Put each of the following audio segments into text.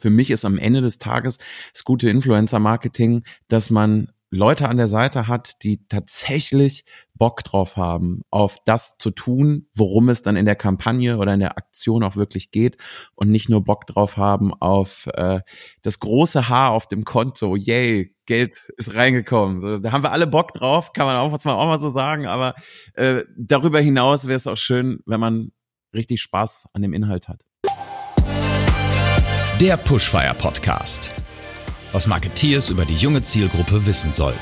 für mich ist am Ende des Tages das gute Influencer-Marketing, dass man Leute an der Seite hat, die tatsächlich Bock drauf haben, auf das zu tun, worum es dann in der Kampagne oder in der Aktion auch wirklich geht und nicht nur Bock drauf haben auf äh, das große Haar auf dem Konto, yay, Geld ist reingekommen. Da haben wir alle Bock drauf, kann man auch, was man auch mal so sagen, aber äh, darüber hinaus wäre es auch schön, wenn man richtig Spaß an dem Inhalt hat. Der Pushfire Podcast was Marketeers über die junge Zielgruppe wissen sollten.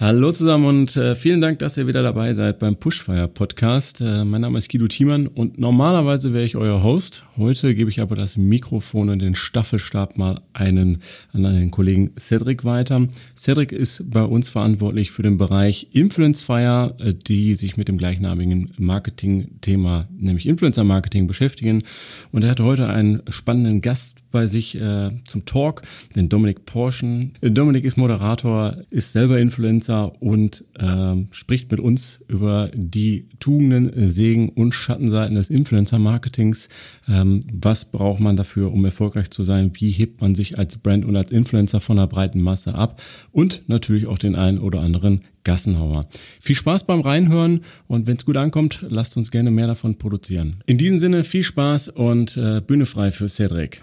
Hallo zusammen und äh, vielen Dank, dass ihr wieder dabei seid beim Pushfire Podcast. Äh, mein Name ist Guido Thiemann und normalerweise wäre ich euer Host. Heute gebe ich aber das Mikrofon und den Staffelstab mal einen an einen Kollegen Cedric weiter. Cedric ist bei uns verantwortlich für den Bereich Influencefire, äh, die sich mit dem gleichnamigen Marketing-Thema, nämlich Influencer Marketing beschäftigen. Und er hat heute einen spannenden Gast bei sich äh, zum Talk, den Dominik Porschen. Dominik ist Moderator, ist selber Influencer und äh, spricht mit uns über die Tugenden, Segen und Schattenseiten des Influencer-Marketings. Ähm, was braucht man dafür, um erfolgreich zu sein? Wie hebt man sich als Brand und als Influencer von der breiten Masse ab? Und natürlich auch den einen oder anderen Gassenhauer. Viel Spaß beim Reinhören und wenn es gut ankommt, lasst uns gerne mehr davon produzieren. In diesem Sinne viel Spaß und äh, Bühne frei für Cedric.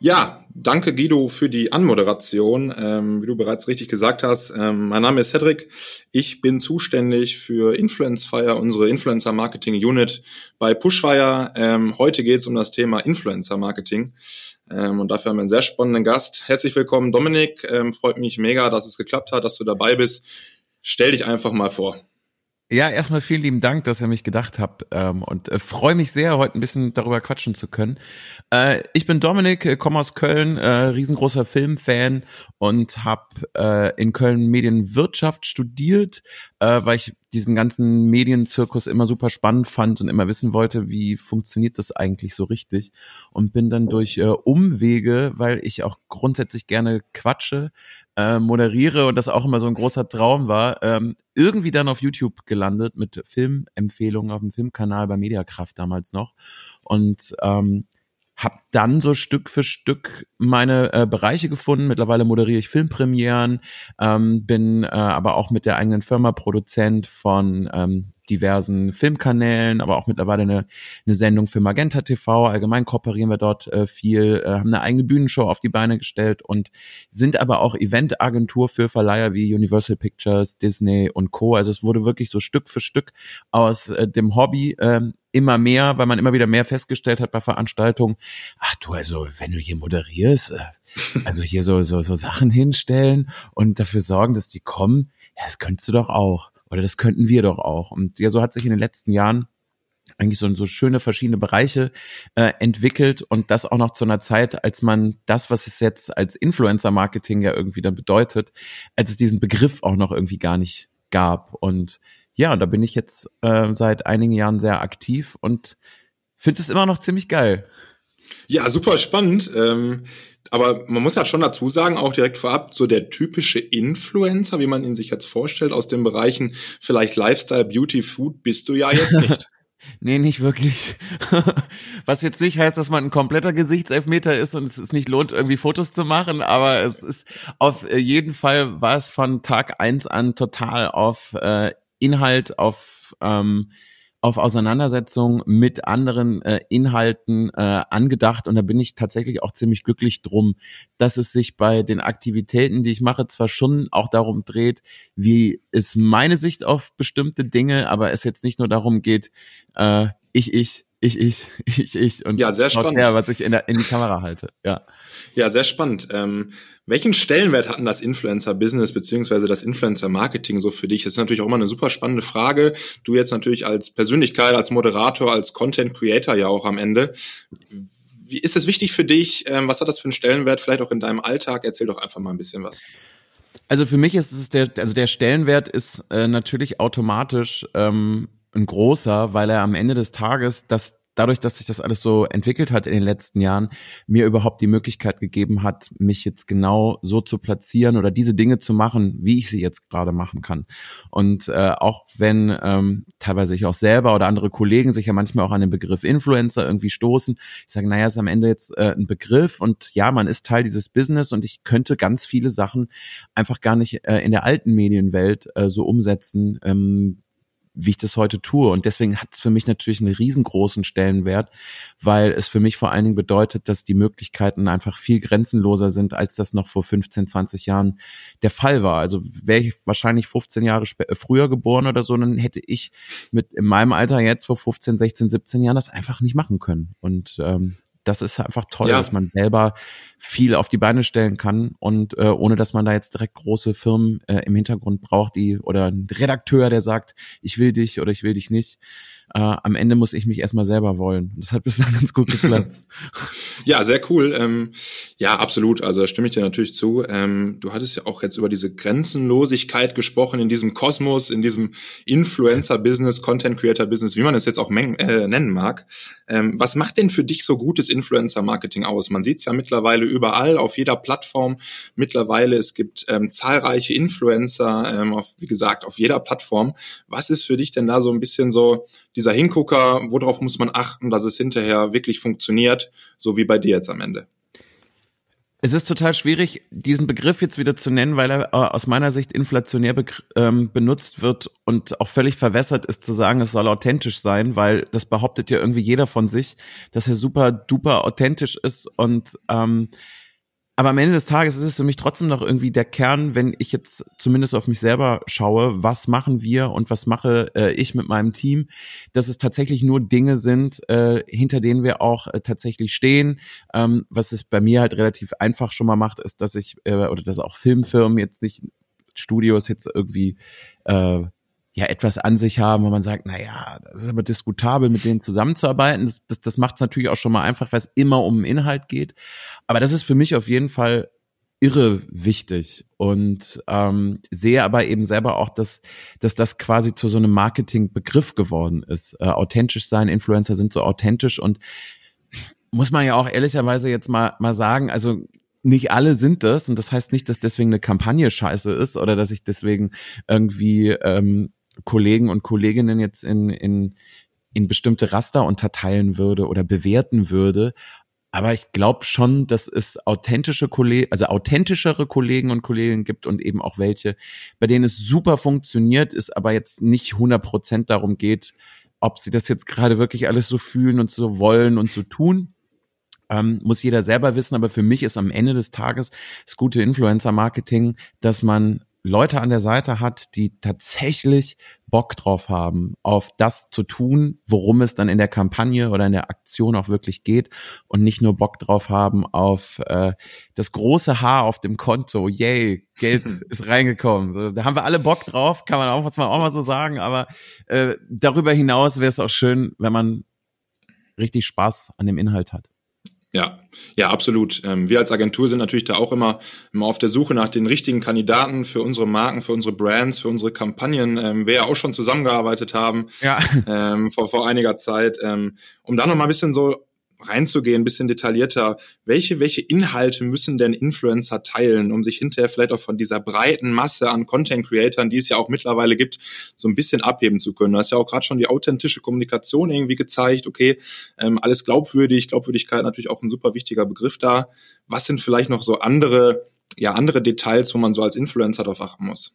Ja, danke Guido für die Anmoderation. Ähm, wie du bereits richtig gesagt hast, ähm, mein Name ist Cedric. Ich bin zuständig für Influencefire, unsere Influencer Marketing Unit bei Pushfire. Ähm, heute geht es um das Thema Influencer Marketing. Ähm, und dafür haben wir einen sehr spannenden Gast. Herzlich willkommen, Dominik. Ähm, freut mich mega, dass es geklappt hat, dass du dabei bist. Stell dich einfach mal vor. Ja, erstmal vielen lieben Dank, dass ihr mich gedacht habt ähm, und äh, freue mich sehr, heute ein bisschen darüber quatschen zu können. Äh, ich bin Dominik, äh, komme aus Köln, äh, riesengroßer Filmfan und habe äh, in Köln Medienwirtschaft studiert, äh, weil ich diesen ganzen Medienzirkus immer super spannend fand und immer wissen wollte, wie funktioniert das eigentlich so richtig und bin dann durch äh, Umwege, weil ich auch grundsätzlich gerne quatsche, äh, moderiere und das auch immer so ein großer Traum war, ähm, irgendwie dann auf YouTube gelandet mit Filmempfehlungen auf dem Filmkanal bei Mediakraft damals noch. Und ähm, habe dann so Stück für Stück meine äh, Bereiche gefunden. Mittlerweile moderiere ich Filmpremieren, ähm, bin äh, aber auch mit der eigenen Firma Produzent von ähm, diversen Filmkanälen, aber auch mittlerweile eine, eine Sendung für Magenta TV. Allgemein kooperieren wir dort äh, viel, äh, haben eine eigene Bühnenshow auf die Beine gestellt und sind aber auch Eventagentur für Verleiher wie Universal Pictures, Disney und Co. Also es wurde wirklich so Stück für Stück aus äh, dem Hobby äh, immer mehr, weil man immer wieder mehr festgestellt hat bei Veranstaltungen. Ach du, also wenn du hier moderierst, äh, also hier so, so, so Sachen hinstellen und dafür sorgen, dass die kommen, ja, das könntest du doch auch. Oder das könnten wir doch auch. Und ja, so hat sich in den letzten Jahren eigentlich so, so schöne verschiedene Bereiche äh, entwickelt und das auch noch zu einer Zeit, als man das, was es jetzt als Influencer-Marketing ja irgendwie dann bedeutet, als es diesen Begriff auch noch irgendwie gar nicht gab. Und ja, da bin ich jetzt äh, seit einigen Jahren sehr aktiv und finde es immer noch ziemlich geil. Ja, super spannend. Ähm, aber man muss ja schon dazu sagen, auch direkt vorab, so der typische Influencer, wie man ihn sich jetzt vorstellt, aus den Bereichen vielleicht Lifestyle, Beauty, Food, bist du ja jetzt nicht. Nee, nicht wirklich. Was jetzt nicht heißt, dass man ein kompletter Gesichtselfmeter ist und es ist nicht lohnt, irgendwie Fotos zu machen, aber es ist auf jeden Fall war es von Tag eins an total auf äh, Inhalt, auf ähm, auf Auseinandersetzung mit anderen äh, Inhalten äh, angedacht und da bin ich tatsächlich auch ziemlich glücklich drum, dass es sich bei den Aktivitäten, die ich mache, zwar schon auch darum dreht, wie ist meine Sicht auf bestimmte Dinge, aber es jetzt nicht nur darum geht, äh, ich, ich, ich, ich, ich, ich und ja, sehr spannend. Her, was ich in, der, in die Kamera halte. Ja, ja sehr spannend. Ähm, welchen Stellenwert hatten das Influencer-Business beziehungsweise das Influencer-Marketing so für dich? Das ist natürlich auch immer eine super spannende Frage. Du jetzt natürlich als Persönlichkeit, als Moderator, als Content-Creator ja auch am Ende. Wie ist es wichtig für dich? Ähm, was hat das für einen Stellenwert vielleicht auch in deinem Alltag? Erzähl doch einfach mal ein bisschen was. Also für mich ist es der, also der Stellenwert ist äh, natürlich automatisch ähm, ein großer, weil er am Ende des Tages das dadurch, dass sich das alles so entwickelt hat in den letzten Jahren, mir überhaupt die Möglichkeit gegeben hat, mich jetzt genau so zu platzieren oder diese Dinge zu machen, wie ich sie jetzt gerade machen kann. Und äh, auch wenn ähm, teilweise ich auch selber oder andere Kollegen sich ja manchmal auch an den Begriff Influencer irgendwie stoßen, ich sage, naja, ist am Ende jetzt äh, ein Begriff und ja, man ist Teil dieses Business und ich könnte ganz viele Sachen einfach gar nicht äh, in der alten Medienwelt äh, so umsetzen, ähm, wie ich das heute tue. Und deswegen hat es für mich natürlich einen riesengroßen Stellenwert, weil es für mich vor allen Dingen bedeutet, dass die Möglichkeiten einfach viel grenzenloser sind, als das noch vor 15, 20 Jahren der Fall war. Also wäre ich wahrscheinlich 15 Jahre früher geboren oder so, dann hätte ich mit in meinem Alter jetzt vor 15, 16, 17 Jahren das einfach nicht machen können. Und ähm, das ist einfach toll, ja. dass man selber viel auf die Beine stellen kann und äh, ohne dass man da jetzt direkt große Firmen äh, im Hintergrund braucht, die oder ein Redakteur, der sagt, ich will dich oder ich will dich nicht äh, am Ende muss ich mich erstmal selber wollen. Das hat bislang ganz gut geklappt. ja, sehr cool. Ähm, ja, absolut. Also da stimme ich dir natürlich zu. Ähm, du hattest ja auch jetzt über diese Grenzenlosigkeit gesprochen in diesem Kosmos, in diesem Influencer-Business, Content-Creator-Business, wie man es jetzt auch äh, nennen mag. Ähm, was macht denn für dich so gutes Influencer-Marketing aus? Man sieht es ja mittlerweile überall, auf jeder Plattform. Mittlerweile, es gibt ähm, zahlreiche Influencer, ähm, auf, wie gesagt, auf jeder Plattform. Was ist für dich denn da so ein bisschen so dieser Hingucker, worauf muss man achten, dass es hinterher wirklich funktioniert, so wie bei dir jetzt am Ende? Es ist total schwierig, diesen Begriff jetzt wieder zu nennen, weil er äh, aus meiner Sicht inflationär ähm, benutzt wird und auch völlig verwässert ist zu sagen, es soll authentisch sein, weil das behauptet ja irgendwie jeder von sich, dass er super duper authentisch ist und ähm, aber am Ende des Tages ist es für mich trotzdem noch irgendwie der Kern, wenn ich jetzt zumindest auf mich selber schaue, was machen wir und was mache äh, ich mit meinem Team, dass es tatsächlich nur Dinge sind, äh, hinter denen wir auch äh, tatsächlich stehen. Ähm, was es bei mir halt relativ einfach schon mal macht, ist, dass ich äh, oder dass auch Filmfirmen jetzt nicht Studios jetzt irgendwie äh, ja etwas an sich haben, wo man sagt, na ja, das ist aber diskutabel, mit denen zusammenzuarbeiten. Das, das, das macht es natürlich auch schon mal einfach, weil es immer um den Inhalt geht. Aber das ist für mich auf jeden Fall irre wichtig und ähm, sehe aber eben selber auch, dass, dass das quasi zu so einem Marketingbegriff geworden ist. Äh, authentisch sein, Influencer sind so authentisch und muss man ja auch ehrlicherweise jetzt mal, mal sagen, also nicht alle sind das und das heißt nicht, dass deswegen eine Kampagne scheiße ist oder dass ich deswegen irgendwie ähm, Kollegen und Kolleginnen jetzt in, in, in bestimmte Raster unterteilen würde oder bewerten würde. Aber ich glaube schon, dass es authentische Kollegen, also authentischere Kollegen und Kolleginnen gibt und eben auch welche, bei denen es super funktioniert, ist aber jetzt nicht 100 Prozent darum geht, ob sie das jetzt gerade wirklich alles so fühlen und so wollen und so tun. Ähm, muss jeder selber wissen, aber für mich ist am Ende des Tages das gute Influencer-Marketing, dass man Leute an der Seite hat, die tatsächlich Bock drauf haben, auf das zu tun, worum es dann in der Kampagne oder in der Aktion auch wirklich geht und nicht nur Bock drauf haben auf äh, das große Haar auf dem Konto. Yay, Geld ist reingekommen. Da haben wir alle Bock drauf, kann man auch, was man auch mal so sagen, aber äh, darüber hinaus wäre es auch schön, wenn man richtig Spaß an dem Inhalt hat. Ja, ja, absolut. Ähm, wir als Agentur sind natürlich da auch immer, immer auf der Suche nach den richtigen Kandidaten für unsere Marken, für unsere Brands, für unsere Kampagnen. Ähm, wir ja auch schon zusammengearbeitet haben ja. ähm, vor, vor einiger Zeit, um da noch mal ein bisschen so reinzugehen, ein bisschen detaillierter, welche, welche Inhalte müssen denn Influencer teilen, um sich hinterher vielleicht auch von dieser breiten Masse an Content-Creatern, die es ja auch mittlerweile gibt, so ein bisschen abheben zu können. Du hast ja auch gerade schon die authentische Kommunikation irgendwie gezeigt, okay, ähm, alles glaubwürdig, Glaubwürdigkeit natürlich auch ein super wichtiger Begriff da. Was sind vielleicht noch so andere, ja, andere Details, wo man so als Influencer darauf achten muss?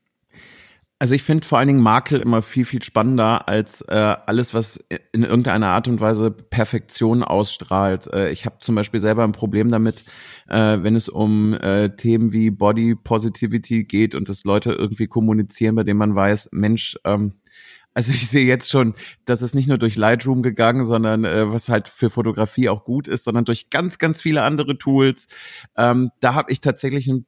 Also ich finde vor allen Dingen Makel immer viel, viel spannender als äh, alles, was in irgendeiner Art und Weise Perfektion ausstrahlt. Äh, ich habe zum Beispiel selber ein Problem damit, äh, wenn es um äh, Themen wie Body Positivity geht und das Leute irgendwie kommunizieren, bei denen man weiß, Mensch, ähm, also ich sehe jetzt schon, dass es nicht nur durch Lightroom gegangen, sondern äh, was halt für Fotografie auch gut ist, sondern durch ganz, ganz viele andere Tools. Ähm, da habe ich tatsächlich ein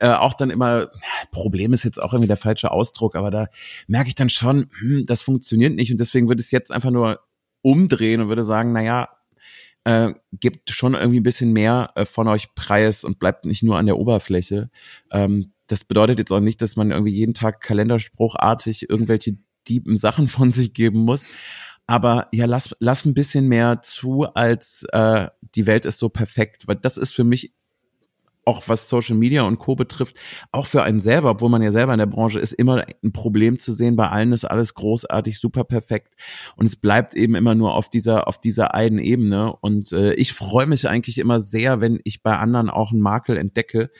äh, auch dann immer, Problem ist jetzt auch irgendwie der falsche Ausdruck, aber da merke ich dann schon, hm, das funktioniert nicht und deswegen würde ich es jetzt einfach nur umdrehen und würde sagen, naja, äh, gebt schon irgendwie ein bisschen mehr äh, von euch preis und bleibt nicht nur an der Oberfläche. Ähm, das bedeutet jetzt auch nicht, dass man irgendwie jeden Tag kalenderspruchartig irgendwelche diepen Sachen von sich geben muss. aber ja, lass, lass ein bisschen mehr zu, als äh, die Welt ist so perfekt, weil das ist für mich auch was Social Media und Co. betrifft, auch für einen selber, obwohl man ja selber in der Branche ist, immer ein Problem zu sehen. Bei allen ist alles großartig, super perfekt und es bleibt eben immer nur auf dieser auf dieser einen Ebene. Und äh, ich freue mich eigentlich immer sehr, wenn ich bei anderen auch einen Makel entdecke.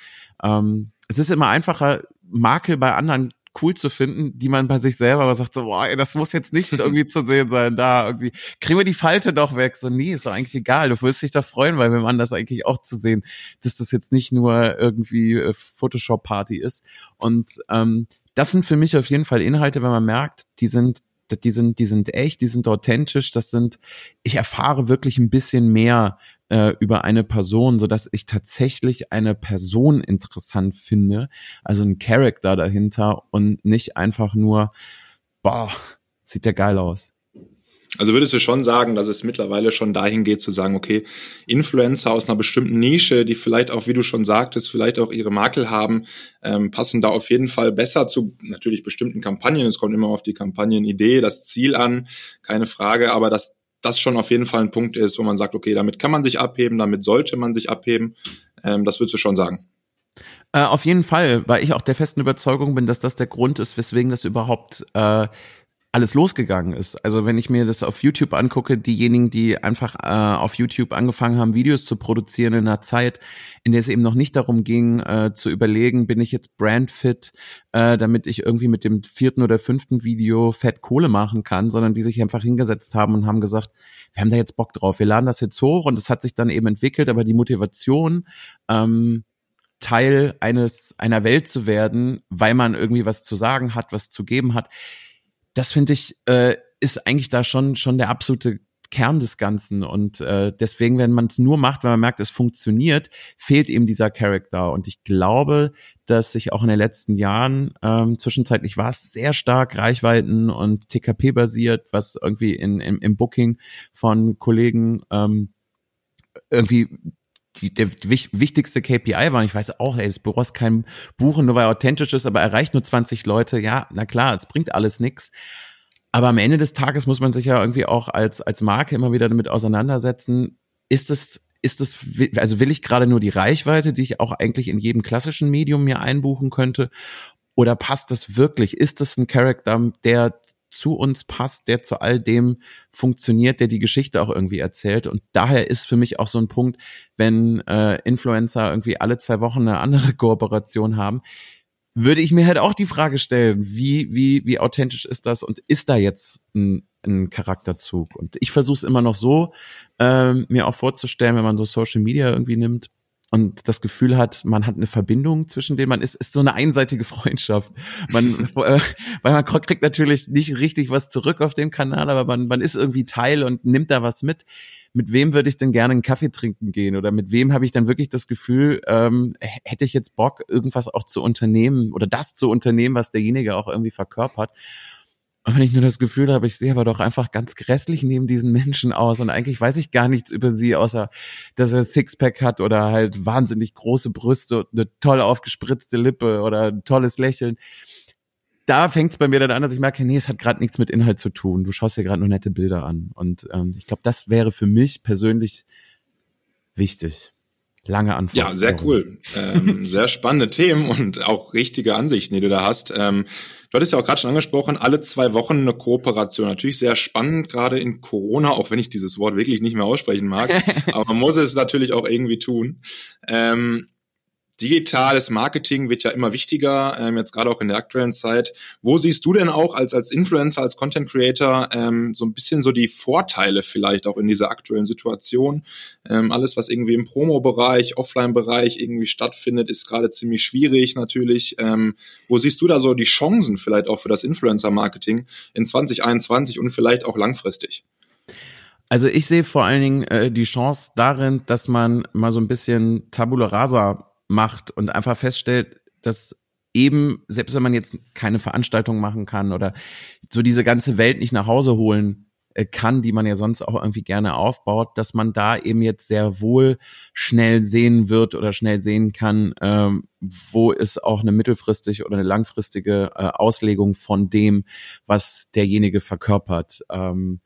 Ähm, es ist immer einfacher, Makel bei anderen cool zu finden, die man bei sich selber aber sagt so, boah, ey, das muss jetzt nicht irgendwie zu sehen sein, da irgendwie, kriegen wir die Falte doch weg. So, nee, ist doch eigentlich egal. Du wirst dich doch freuen, weil wir machen das eigentlich auch zu sehen, dass das jetzt nicht nur irgendwie äh, Photoshop-Party ist. Und ähm, das sind für mich auf jeden Fall Inhalte, wenn man merkt, die sind die sind, die sind echt, die sind authentisch, das sind, ich erfahre wirklich ein bisschen mehr äh, über eine Person, so dass ich tatsächlich eine Person interessant finde, also ein Charakter dahinter und nicht einfach nur, boah, sieht der geil aus. Also würdest du schon sagen, dass es mittlerweile schon dahin geht zu sagen, okay, Influencer aus einer bestimmten Nische, die vielleicht auch, wie du schon sagtest, vielleicht auch ihre Makel haben, ähm, passen da auf jeden Fall besser zu natürlich bestimmten Kampagnen. Es kommt immer auf die Kampagnenidee, das Ziel an, keine Frage, aber dass das schon auf jeden Fall ein Punkt ist, wo man sagt, okay, damit kann man sich abheben, damit sollte man sich abheben. Ähm, das würdest du schon sagen. Äh, auf jeden Fall, weil ich auch der festen Überzeugung bin, dass das der Grund ist, weswegen das überhaupt äh, alles losgegangen ist. Also wenn ich mir das auf YouTube angucke, diejenigen, die einfach äh, auf YouTube angefangen haben, Videos zu produzieren in einer Zeit, in der es eben noch nicht darum ging, äh, zu überlegen, bin ich jetzt brandfit, äh, damit ich irgendwie mit dem vierten oder fünften Video Fett Kohle machen kann, sondern die sich einfach hingesetzt haben und haben gesagt, wir haben da jetzt Bock drauf, wir laden das jetzt hoch und es hat sich dann eben entwickelt, aber die Motivation, ähm, Teil eines einer Welt zu werden, weil man irgendwie was zu sagen hat, was zu geben hat, das finde ich, äh, ist eigentlich da schon, schon der absolute Kern des Ganzen. Und äh, deswegen, wenn man es nur macht, wenn man merkt, es funktioniert, fehlt eben dieser Charakter. Und ich glaube, dass sich auch in den letzten Jahren, ähm, zwischenzeitlich war es sehr stark Reichweiten und TKP basiert, was irgendwie in, in, im Booking von Kollegen ähm, irgendwie die, der wichtigste KPI war. Und ich weiß auch, ey, das Büro ist kein Buchen, nur weil er authentisch ist, aber erreicht nur 20 Leute. Ja, na klar, es bringt alles nix. Aber am Ende des Tages muss man sich ja irgendwie auch als, als Marke immer wieder damit auseinandersetzen. Ist es, ist es, also will ich gerade nur die Reichweite, die ich auch eigentlich in jedem klassischen Medium mir einbuchen könnte? Oder passt das wirklich? Ist es ein Charakter, der zu uns passt, der zu all dem funktioniert, der die Geschichte auch irgendwie erzählt. Und daher ist für mich auch so ein Punkt, wenn äh, Influencer irgendwie alle zwei Wochen eine andere Kooperation haben, würde ich mir halt auch die Frage stellen, wie, wie, wie authentisch ist das und ist da jetzt ein, ein Charakterzug? Und ich versuche es immer noch so, ähm, mir auch vorzustellen, wenn man so Social Media irgendwie nimmt, und das Gefühl hat, man hat eine Verbindung zwischen denen, man ist, ist so eine einseitige Freundschaft. Man, äh, weil man kriegt natürlich nicht richtig was zurück auf dem Kanal, aber man, man ist irgendwie Teil und nimmt da was mit. Mit wem würde ich denn gerne einen Kaffee trinken gehen? Oder mit wem habe ich dann wirklich das Gefühl, ähm, hätte ich jetzt Bock, irgendwas auch zu unternehmen oder das zu unternehmen, was derjenige auch irgendwie verkörpert? Und wenn ich nur das Gefühl habe, ich sehe aber doch einfach ganz grässlich neben diesen Menschen aus und eigentlich weiß ich gar nichts über sie, außer dass er Sixpack hat oder halt wahnsinnig große Brüste und eine toll aufgespritzte Lippe oder ein tolles Lächeln. Da fängt es bei mir dann an, dass ich merke, nee, es hat gerade nichts mit Inhalt zu tun. Du schaust dir gerade nur nette Bilder an. Und ähm, ich glaube, das wäre für mich persönlich wichtig. Lange Antwort. Ja, sehr cool. Ähm, sehr spannende Themen und auch richtige Ansichten, die du da hast. Ähm, du hattest ja auch gerade schon angesprochen, alle zwei Wochen eine Kooperation. Natürlich sehr spannend, gerade in Corona, auch wenn ich dieses Wort wirklich nicht mehr aussprechen mag. aber man muss es natürlich auch irgendwie tun. Ähm, digitales Marketing wird ja immer wichtiger, ähm, jetzt gerade auch in der aktuellen Zeit. Wo siehst du denn auch als, als Influencer, als Content Creator ähm, so ein bisschen so die Vorteile vielleicht auch in dieser aktuellen Situation? Ähm, alles, was irgendwie im Promo-Bereich, Offline-Bereich irgendwie stattfindet, ist gerade ziemlich schwierig natürlich. Ähm, wo siehst du da so die Chancen vielleicht auch für das Influencer-Marketing in 2021 und vielleicht auch langfristig? Also ich sehe vor allen Dingen äh, die Chance darin, dass man mal so ein bisschen Tabula Rasa macht und einfach feststellt, dass eben, selbst wenn man jetzt keine Veranstaltung machen kann oder so diese ganze Welt nicht nach Hause holen äh, kann, die man ja sonst auch irgendwie gerne aufbaut, dass man da eben jetzt sehr wohl schnell sehen wird oder schnell sehen kann, ähm, wo ist auch eine mittelfristige oder eine langfristige äh, Auslegung von dem, was derjenige verkörpert. Ähm,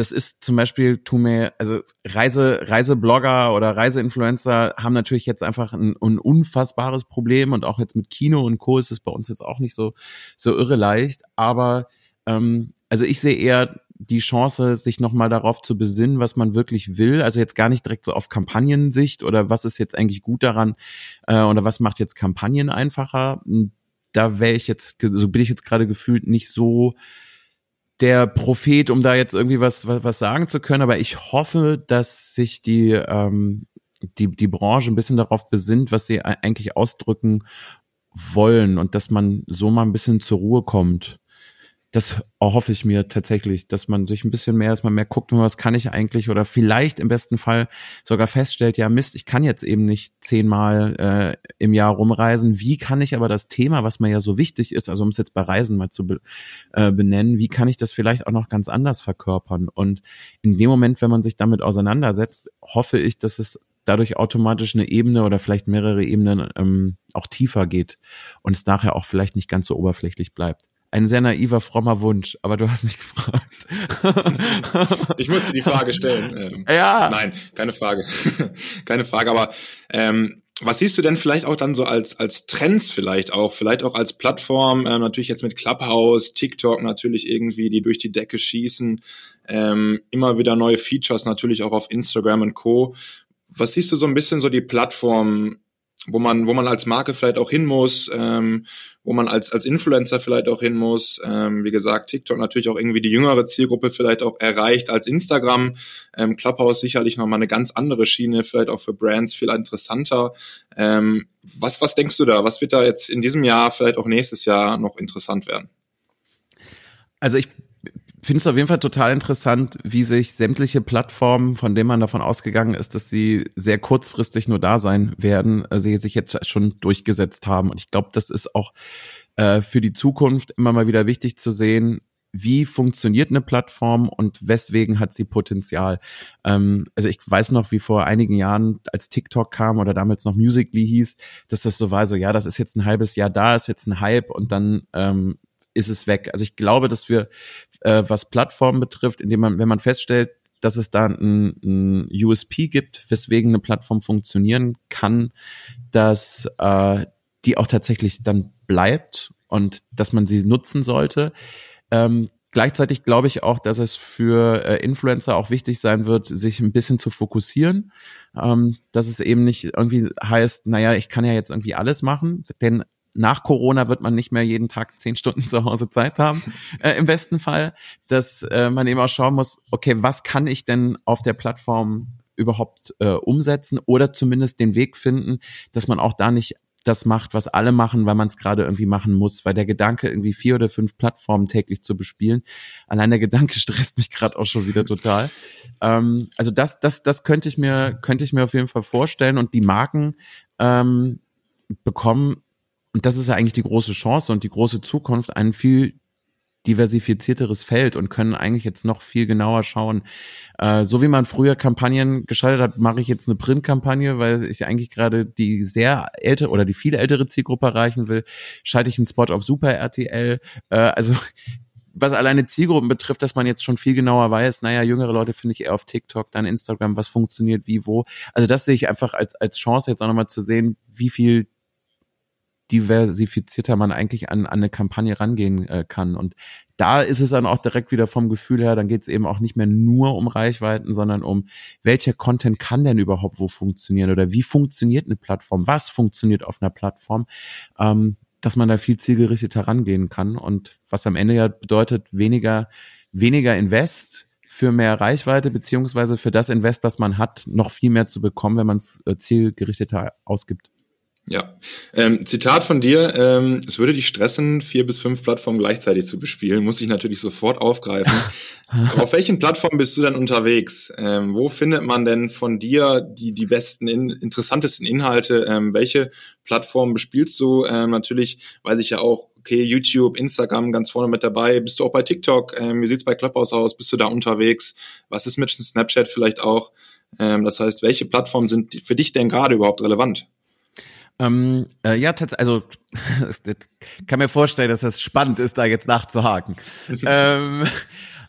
das ist zum Beispiel, tu mir, also Reise, Reiseblogger oder Reiseinfluencer haben natürlich jetzt einfach ein, ein unfassbares Problem und auch jetzt mit Kino und Co. ist es bei uns jetzt auch nicht so, so irre leicht. Aber ähm, also ich sehe eher die Chance, sich nochmal darauf zu besinnen, was man wirklich will. Also jetzt gar nicht direkt so auf Kampagnensicht oder was ist jetzt eigentlich gut daran äh, oder was macht jetzt Kampagnen einfacher. Da wäre ich jetzt, so bin ich jetzt gerade gefühlt nicht so der Prophet, um da jetzt irgendwie was, was, was sagen zu können, aber ich hoffe, dass sich die, ähm, die, die Branche ein bisschen darauf besinnt, was sie eigentlich ausdrücken wollen und dass man so mal ein bisschen zur Ruhe kommt das erhoffe ich mir tatsächlich, dass man sich ein bisschen mehr, dass man mehr guckt, was kann ich eigentlich oder vielleicht im besten Fall sogar feststellt, ja Mist, ich kann jetzt eben nicht zehnmal äh, im Jahr rumreisen. Wie kann ich aber das Thema, was mir ja so wichtig ist, also um es jetzt bei Reisen mal zu be äh, benennen, wie kann ich das vielleicht auch noch ganz anders verkörpern? Und in dem Moment, wenn man sich damit auseinandersetzt, hoffe ich, dass es dadurch automatisch eine Ebene oder vielleicht mehrere Ebenen ähm, auch tiefer geht und es nachher auch vielleicht nicht ganz so oberflächlich bleibt ein sehr naiver, frommer Wunsch, aber du hast mich gefragt. ich musste die Frage stellen. Ähm, ja. Nein, keine Frage. keine Frage, aber ähm, was siehst du denn vielleicht auch dann so als, als Trends vielleicht auch, vielleicht auch als Plattform, äh, natürlich jetzt mit Clubhouse, TikTok natürlich irgendwie, die durch die Decke schießen, ähm, immer wieder neue Features natürlich auch auf Instagram und Co. Was siehst du so ein bisschen so die Plattform wo man, wo man als Marke vielleicht auch hin muss, ähm, wo man als, als Influencer vielleicht auch hin muss. Ähm, wie gesagt, TikTok natürlich auch irgendwie die jüngere Zielgruppe vielleicht auch erreicht als Instagram. Ähm, Clubhouse sicherlich nochmal eine ganz andere Schiene, vielleicht auch für Brands viel interessanter. Ähm, was, was denkst du da? Was wird da jetzt in diesem Jahr, vielleicht auch nächstes Jahr noch interessant werden? Also ich finde es auf jeden Fall total interessant, wie sich sämtliche Plattformen, von denen man davon ausgegangen ist, dass sie sehr kurzfristig nur da sein werden, äh, sie sich jetzt schon durchgesetzt haben. Und ich glaube, das ist auch äh, für die Zukunft immer mal wieder wichtig zu sehen, wie funktioniert eine Plattform und weswegen hat sie Potenzial. Ähm, also ich weiß noch, wie vor einigen Jahren, als TikTok kam oder damals noch Musically hieß, dass das so war, so ja, das ist jetzt ein halbes Jahr da, ist jetzt ein Hype und dann ähm, ist es weg. Also ich glaube, dass wir, äh, was Plattformen betrifft, indem man, wenn man feststellt, dass es da ein, ein USP gibt, weswegen eine Plattform funktionieren kann, dass äh, die auch tatsächlich dann bleibt und dass man sie nutzen sollte. Ähm, gleichzeitig glaube ich auch, dass es für äh, Influencer auch wichtig sein wird, sich ein bisschen zu fokussieren, ähm, dass es eben nicht irgendwie heißt, naja, ich kann ja jetzt irgendwie alles machen, denn nach Corona wird man nicht mehr jeden Tag zehn Stunden zu Hause Zeit haben, äh, im besten Fall, dass äh, man eben auch schauen muss, okay, was kann ich denn auf der Plattform überhaupt äh, umsetzen oder zumindest den Weg finden, dass man auch da nicht das macht, was alle machen, weil man es gerade irgendwie machen muss, weil der Gedanke, irgendwie vier oder fünf Plattformen täglich zu bespielen, allein der Gedanke stresst mich gerade auch schon wieder total. Ähm, also das, das, das könnte ich mir, könnte ich mir auf jeden Fall vorstellen und die Marken ähm, bekommen und das ist ja eigentlich die große Chance und die große Zukunft, ein viel diversifizierteres Feld und können eigentlich jetzt noch viel genauer schauen. Äh, so wie man früher Kampagnen geschaltet hat, mache ich jetzt eine Printkampagne, weil ich eigentlich gerade die sehr ältere oder die viel ältere Zielgruppe erreichen will. Schalte ich einen Spot auf Super RTL. Äh, also was alleine Zielgruppen betrifft, dass man jetzt schon viel genauer weiß, naja, jüngere Leute finde ich eher auf TikTok, dann Instagram, was funktioniert wie, wo. Also das sehe ich einfach als, als Chance jetzt auch nochmal zu sehen, wie viel diversifizierter man eigentlich an, an eine Kampagne rangehen äh, kann. Und da ist es dann auch direkt wieder vom Gefühl her, dann geht es eben auch nicht mehr nur um Reichweiten, sondern um, welcher Content kann denn überhaupt wo funktionieren oder wie funktioniert eine Plattform, was funktioniert auf einer Plattform, ähm, dass man da viel zielgerichtet herangehen kann und was am Ende ja bedeutet, weniger, weniger Invest, für mehr Reichweite beziehungsweise für das Invest, was man hat, noch viel mehr zu bekommen, wenn man es äh, zielgerichteter ausgibt. Ja, ähm, Zitat von dir, ähm, es würde dich stressen, vier bis fünf Plattformen gleichzeitig zu bespielen, muss ich natürlich sofort aufgreifen. auf welchen Plattformen bist du denn unterwegs? Ähm, wo findet man denn von dir die, die besten, in, interessantesten Inhalte? Ähm, welche Plattformen bespielst du? Ähm, natürlich weiß ich ja auch, okay, YouTube, Instagram ganz vorne mit dabei. Bist du auch bei TikTok? Ähm, wie sieht's bei Clubhouse aus? Bist du da unterwegs? Was ist mit Snapchat vielleicht auch? Ähm, das heißt, welche Plattformen sind für dich denn gerade überhaupt relevant? Ähm, äh, ja, tatsächlich, also kann mir vorstellen, dass das spannend ist, da jetzt nachzuhaken. ähm,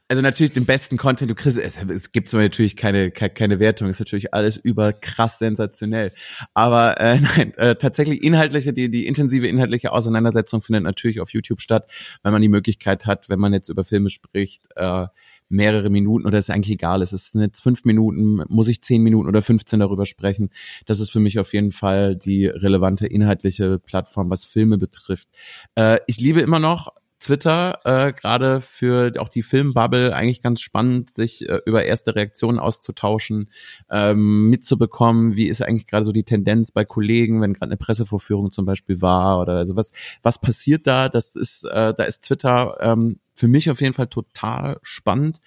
also natürlich den besten Content, du kriegst, es, es gibt natürlich keine, keine, keine Wertung, ist natürlich alles über krass sensationell. Aber äh, nein, äh, tatsächlich inhaltliche, die, die intensive inhaltliche Auseinandersetzung findet natürlich auf YouTube statt, weil man die Möglichkeit hat, wenn man jetzt über Filme spricht, äh, mehrere Minuten oder ist eigentlich egal, es ist jetzt fünf Minuten, muss ich zehn Minuten oder 15 darüber sprechen. Das ist für mich auf jeden Fall die relevante inhaltliche Plattform, was Filme betrifft. Äh, ich liebe immer noch Twitter, äh, gerade für auch die Filmbubble, eigentlich ganz spannend, sich äh, über erste Reaktionen auszutauschen, ähm, mitzubekommen, wie ist eigentlich gerade so die Tendenz bei Kollegen, wenn gerade eine Pressevorführung zum Beispiel war oder also was, was passiert da? Das ist, äh, da ist Twitter ähm, für mich auf jeden Fall total spannend,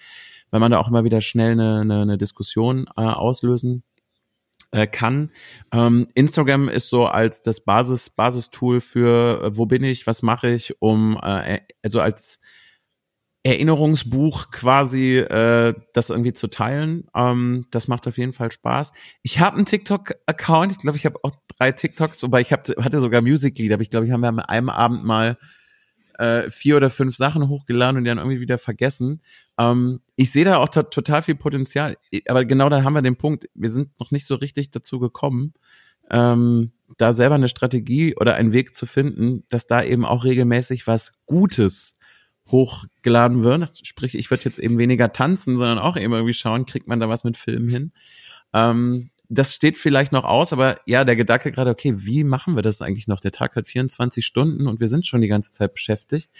weil man da auch immer wieder schnell eine, eine, eine Diskussion äh, auslösen äh, kann. Ähm, Instagram ist so als das Basis Basistool für äh, wo bin ich, was mache ich, um äh, also als Erinnerungsbuch quasi äh, das irgendwie zu teilen. Ähm, das macht auf jeden Fall Spaß. Ich habe einen TikTok-Account. Ich glaube, ich habe auch drei TikToks, wobei ich hab, hatte sogar Musical.ly, aber ich glaube, ich habe an einem Abend mal äh, vier oder fünf Sachen hochgeladen und die dann irgendwie wieder vergessen. Ähm, ich sehe da auch total viel Potenzial, aber genau da haben wir den Punkt. Wir sind noch nicht so richtig dazu gekommen, ähm, da selber eine Strategie oder einen Weg zu finden, dass da eben auch regelmäßig was Gutes hochgeladen wird. Sprich, ich würde jetzt eben weniger tanzen, sondern auch eben irgendwie schauen, kriegt man da was mit Filmen hin. Ähm, das steht vielleicht noch aus, aber ja, der Gedanke gerade, okay, wie machen wir das eigentlich noch? Der Tag hat 24 Stunden und wir sind schon die ganze Zeit beschäftigt.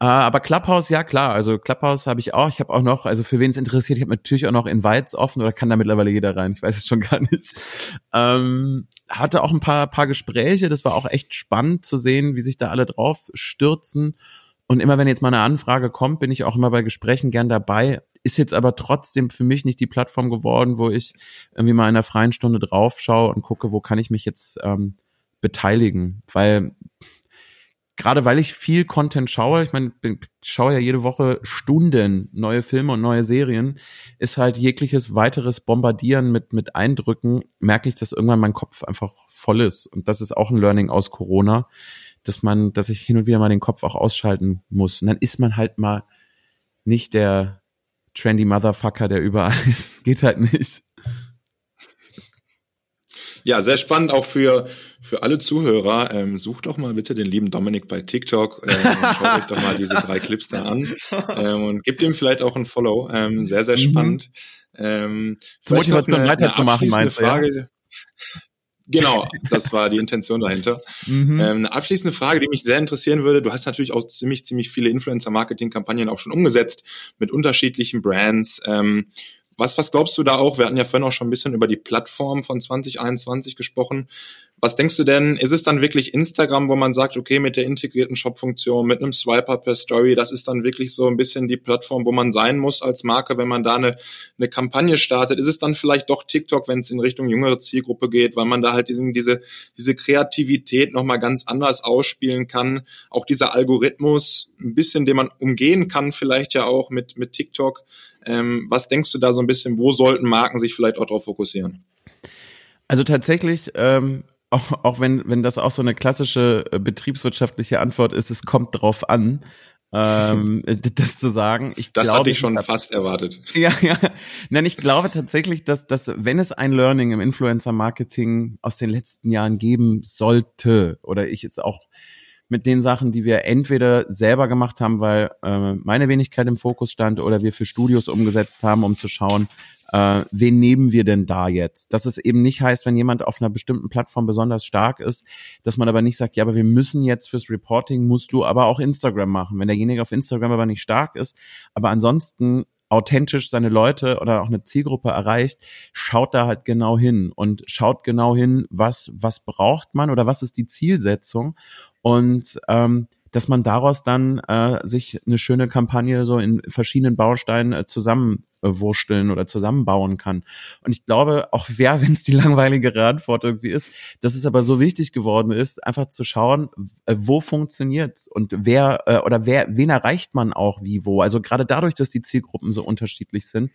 Äh, aber Clubhouse, ja klar, also Clubhouse habe ich auch. Ich habe auch noch, also für wen es interessiert, ich habe natürlich auch noch Invites offen oder kann da mittlerweile jeder rein? Ich weiß es schon gar nicht. Ähm, hatte auch ein paar, paar Gespräche, das war auch echt spannend zu sehen, wie sich da alle drauf stürzen. Und immer wenn jetzt mal eine Anfrage kommt, bin ich auch immer bei Gesprächen gern dabei. Ist jetzt aber trotzdem für mich nicht die Plattform geworden, wo ich irgendwie mal in einer freien Stunde drauf schaue und gucke, wo kann ich mich jetzt ähm, beteiligen. Weil gerade weil ich viel Content schaue, ich meine, schaue ja jede Woche Stunden neue Filme und neue Serien, ist halt jegliches weiteres Bombardieren mit, mit Eindrücken, merke ich, dass irgendwann mein Kopf einfach voll ist. Und das ist auch ein Learning aus Corona, dass man, dass ich hin und wieder mal den Kopf auch ausschalten muss. Und dann ist man halt mal nicht der trendy Motherfucker, der überall ist. Geht halt nicht. Ja, sehr spannend auch für, für alle Zuhörer. Ähm, sucht doch mal bitte den lieben Dominik bei TikTok. Ähm, schaut euch doch mal diese drei Clips da an ähm, und gebt ihm vielleicht auch ein Follow. Ähm, sehr, sehr mhm. spannend. Ähm, Zur Motivation weiterzumachen, meinst du? Frage, ja? Genau, das war die Intention dahinter. Mhm. Ähm, eine abschließende Frage, die mich sehr interessieren würde. Du hast natürlich auch ziemlich, ziemlich viele Influencer-Marketing-Kampagnen auch schon umgesetzt mit unterschiedlichen Brands. Ähm, was, was glaubst du da auch? Wir hatten ja vorhin auch schon ein bisschen über die Plattform von 2021 gesprochen. Was denkst du denn, ist es dann wirklich Instagram, wo man sagt, okay, mit der integrierten Shop-Funktion, mit einem Swiper per Story, das ist dann wirklich so ein bisschen die Plattform, wo man sein muss als Marke, wenn man da eine, eine Kampagne startet? Ist es dann vielleicht doch TikTok, wenn es in Richtung jüngere Zielgruppe geht, weil man da halt diesen, diese, diese Kreativität nochmal ganz anders ausspielen kann? Auch dieser Algorithmus, ein bisschen, den man umgehen kann, vielleicht ja auch mit, mit TikTok. Ähm, was denkst du da so ein bisschen, wo sollten Marken sich vielleicht auch darauf fokussieren? Also tatsächlich ähm, auch, auch wenn, wenn das auch so eine klassische äh, betriebswirtschaftliche Antwort ist, es kommt drauf an, ähm, das zu sagen. Ich das glaube, hatte ich schon hat, fast erwartet. Ja, ja. Nein, ich glaube tatsächlich, dass, dass wenn es ein Learning im Influencer-Marketing aus den letzten Jahren geben sollte, oder ich es auch mit den Sachen, die wir entweder selber gemacht haben, weil äh, meine Wenigkeit im Fokus stand, oder wir für Studios umgesetzt haben, um zu schauen, äh, wen nehmen wir denn da jetzt? Dass es eben nicht heißt, wenn jemand auf einer bestimmten Plattform besonders stark ist, dass man aber nicht sagt, ja, aber wir müssen jetzt fürs Reporting, musst du aber auch Instagram machen. Wenn derjenige auf Instagram aber nicht stark ist, aber ansonsten authentisch seine Leute oder auch eine Zielgruppe erreicht, schaut da halt genau hin und schaut genau hin, was, was braucht man oder was ist die Zielsetzung. Und ähm, dass man daraus dann äh, sich eine schöne Kampagne so in verschiedenen Bausteinen äh, zusammenwursteln oder zusammenbauen kann. Und ich glaube, auch wer, wenn es die langweilige Antwort irgendwie ist, dass es aber so wichtig geworden ist, einfach zu schauen, äh, wo funktioniert's und wer äh, oder wer, wen erreicht man auch wie wo. Also gerade dadurch, dass die Zielgruppen so unterschiedlich sind,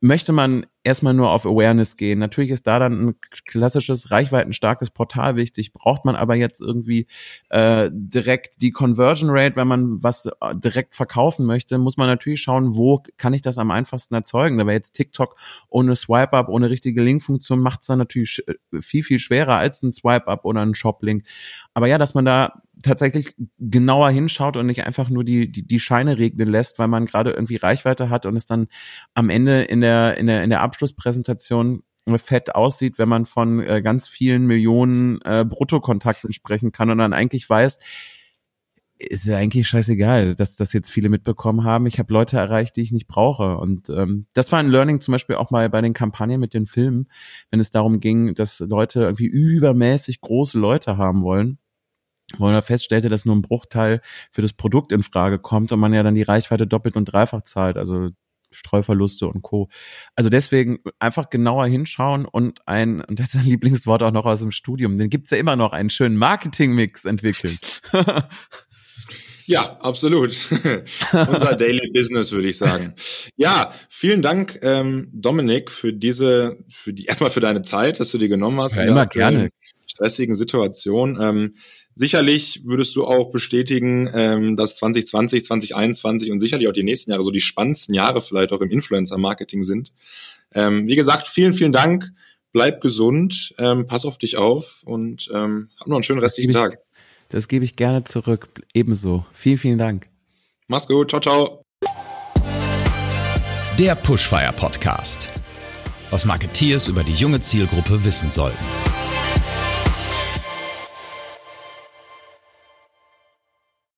möchte man erstmal nur auf Awareness gehen. Natürlich ist da dann ein klassisches, reichweitenstarkes Portal wichtig. Braucht man aber jetzt irgendwie äh, direkt die Conversion Rate, wenn man was äh, direkt verkaufen möchte, muss man natürlich schauen, wo kann ich das am einfachsten erzeugen. Da wäre jetzt TikTok ohne Swipe-Up, ohne richtige Linkfunktion, macht es dann natürlich äh, viel, viel schwerer als ein Swipe-Up oder ein Shop-Link. Aber ja, dass man da tatsächlich genauer hinschaut und nicht einfach nur die, die, die Scheine regnen lässt, weil man gerade irgendwie Reichweite hat und es dann am Ende in der, in der, in der Abschlusspräsentation fett aussieht, wenn man von äh, ganz vielen Millionen äh, Bruttokontakten sprechen kann und dann eigentlich weiß, ist ja eigentlich scheißegal, dass das jetzt viele mitbekommen haben. Ich habe Leute erreicht, die ich nicht brauche. Und ähm, das war ein Learning zum Beispiel auch mal bei den Kampagnen mit den Filmen, wenn es darum ging, dass Leute irgendwie übermäßig große Leute haben wollen wo man feststellte, dass nur ein Bruchteil für das Produkt in Frage kommt und man ja dann die Reichweite doppelt und dreifach zahlt, also Streuverluste und Co. Also deswegen einfach genauer hinschauen und ein, und das ist ein Lieblingswort auch noch aus dem Studium, den gibt's ja immer noch, einen schönen Marketingmix entwickeln. Ja, absolut. Unser Daily Business, würde ich sagen. Ja, vielen Dank, ähm, Dominik, für diese, für die, erstmal für deine Zeit, dass du dir genommen hast. Ja, immer gerne. Stressigen Situation. Ähm, Sicherlich würdest du auch bestätigen, ähm, dass 2020, 2021 und sicherlich auch die nächsten Jahre so die spannendsten Jahre vielleicht auch im Influencer-Marketing sind. Ähm, wie gesagt, vielen, vielen Dank. Bleib gesund, ähm, pass auf dich auf und ähm, hab noch einen schönen restlichen das Tag. Ich, das gebe ich gerne zurück. Ebenso. Vielen, vielen Dank. Mach's gut. Ciao, ciao. Der Pushfire Podcast. Was Marketeers über die junge Zielgruppe wissen sollten.